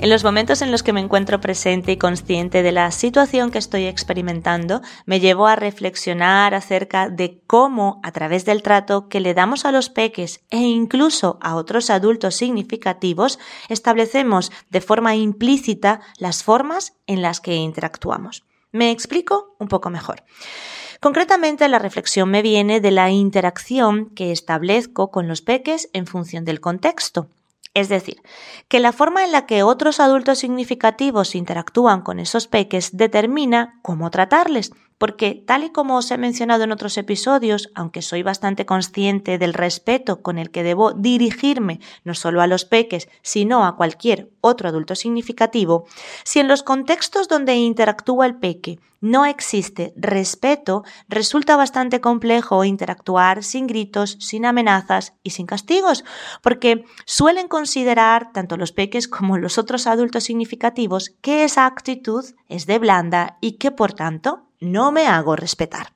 en los momentos en los que me encuentro presente y consciente de la situación que estoy experimentando, me llevo a reflexionar acerca de cómo, a través del trato que le damos a los peques e incluso a otros adultos significativos, establecemos de forma implícita las formas en las que interactuamos. Me explico un poco mejor. Concretamente, la reflexión me viene de la interacción que establezco con los peques en función del contexto. Es decir, que la forma en la que otros adultos significativos interactúan con esos peques determina cómo tratarles, porque tal y como os he mencionado en otros episodios, aunque soy bastante consciente del respeto con el que debo dirigirme no solo a los peques, sino a cualquier otro adulto significativo, si en los contextos donde interactúa el peque no existe respeto, resulta bastante complejo interactuar sin gritos, sin amenazas y sin castigos, porque suelen considerar tanto los peques como los otros adultos significativos que esa actitud es de blanda y que por tanto no me hago respetar.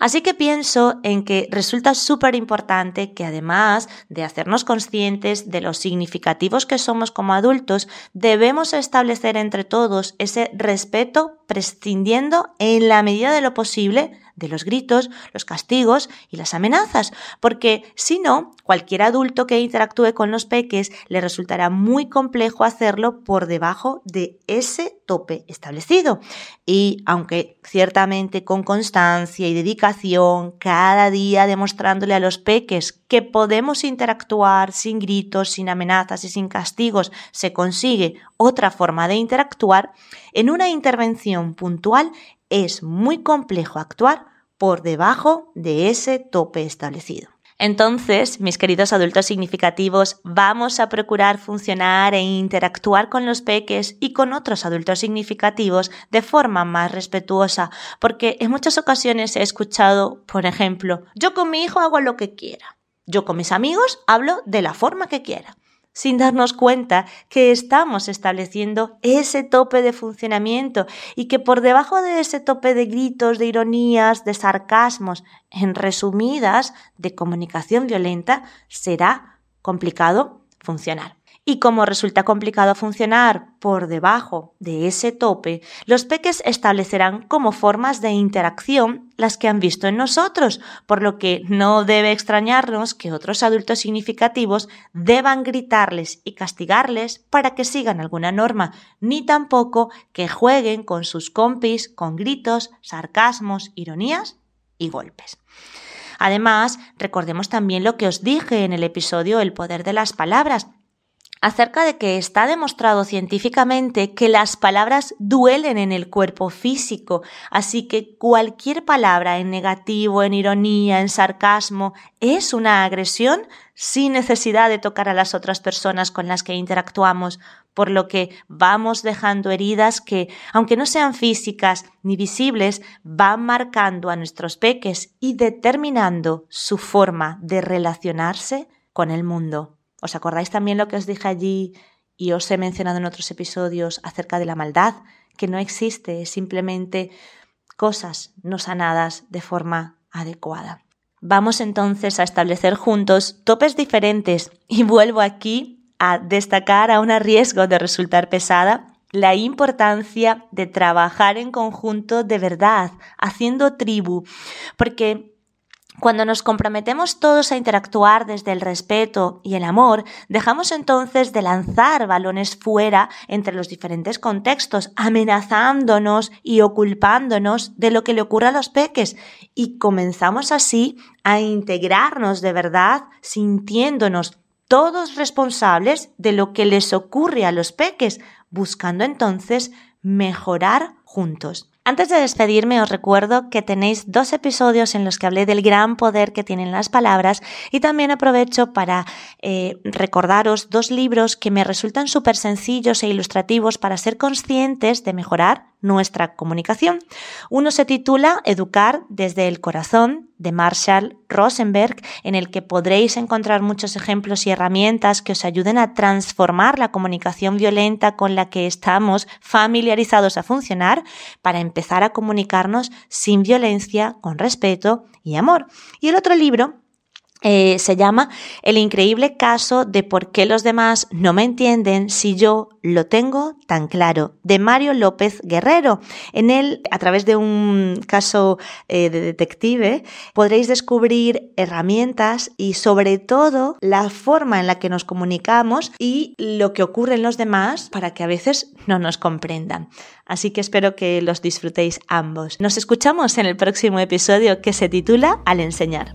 Así que pienso en que resulta súper importante que además de hacernos conscientes de los significativos que somos como adultos, debemos establecer entre todos ese respeto prescindiendo en la medida de lo posible de los gritos, los castigos y las amenazas, porque si no, cualquier adulto que interactúe con los peques le resultará muy complejo hacerlo por debajo de ese tope establecido. Y aunque ciertamente con constancia y dedicación, cada día demostrándole a los peques que podemos interactuar sin gritos, sin amenazas y sin castigos, se consigue otra forma de interactuar, en una intervención puntual es muy complejo actuar por debajo de ese tope establecido. Entonces, mis queridos adultos significativos, vamos a procurar funcionar e interactuar con los peques y con otros adultos significativos de forma más respetuosa, porque en muchas ocasiones he escuchado, por ejemplo, yo con mi hijo hago lo que quiera, yo con mis amigos hablo de la forma que quiera sin darnos cuenta que estamos estableciendo ese tope de funcionamiento y que por debajo de ese tope de gritos, de ironías, de sarcasmos, en resumidas, de comunicación violenta, será complicado funcionar. Y como resulta complicado funcionar por debajo de ese tope, los peques establecerán como formas de interacción las que han visto en nosotros, por lo que no debe extrañarnos que otros adultos significativos deban gritarles y castigarles para que sigan alguna norma, ni tampoco que jueguen con sus compis con gritos, sarcasmos, ironías y golpes. Además, recordemos también lo que os dije en el episodio El poder de las palabras, acerca de que está demostrado científicamente que las palabras duelen en el cuerpo físico, así que cualquier palabra en negativo, en ironía, en sarcasmo, es una agresión sin necesidad de tocar a las otras personas con las que interactuamos, por lo que vamos dejando heridas que, aunque no sean físicas ni visibles, van marcando a nuestros peques y determinando su forma de relacionarse con el mundo. ¿Os acordáis también lo que os dije allí y os he mencionado en otros episodios acerca de la maldad? Que no existe, es simplemente cosas no sanadas de forma adecuada. Vamos entonces a establecer juntos topes diferentes y vuelvo aquí a destacar a un riesgo de resultar pesada la importancia de trabajar en conjunto de verdad, haciendo tribu, porque cuando nos comprometemos todos a interactuar desde el respeto y el amor, dejamos entonces de lanzar balones fuera entre los diferentes contextos, amenazándonos y oculpándonos de lo que le ocurre a los peques, y comenzamos así a integrarnos de verdad, sintiéndonos todos responsables de lo que les ocurre a los peques, buscando entonces mejorar juntos. Antes de despedirme os recuerdo que tenéis dos episodios en los que hablé del gran poder que tienen las palabras y también aprovecho para eh, recordaros dos libros que me resultan súper sencillos e ilustrativos para ser conscientes de mejorar nuestra comunicación. Uno se titula Educar desde el corazón de Marshall Rosenberg, en el que podréis encontrar muchos ejemplos y herramientas que os ayuden a transformar la comunicación violenta con la que estamos familiarizados a funcionar para empezar a comunicarnos sin violencia, con respeto y amor. Y el otro libro eh, se llama El increíble caso de por qué los demás no me entienden si yo lo tengo tan claro, de Mario López Guerrero. En él, a través de un caso eh, de detective, podréis descubrir herramientas y sobre todo la forma en la que nos comunicamos y lo que ocurre en los demás para que a veces no nos comprendan. Así que espero que los disfrutéis ambos. Nos escuchamos en el próximo episodio que se titula Al enseñar.